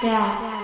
对啊，对啊。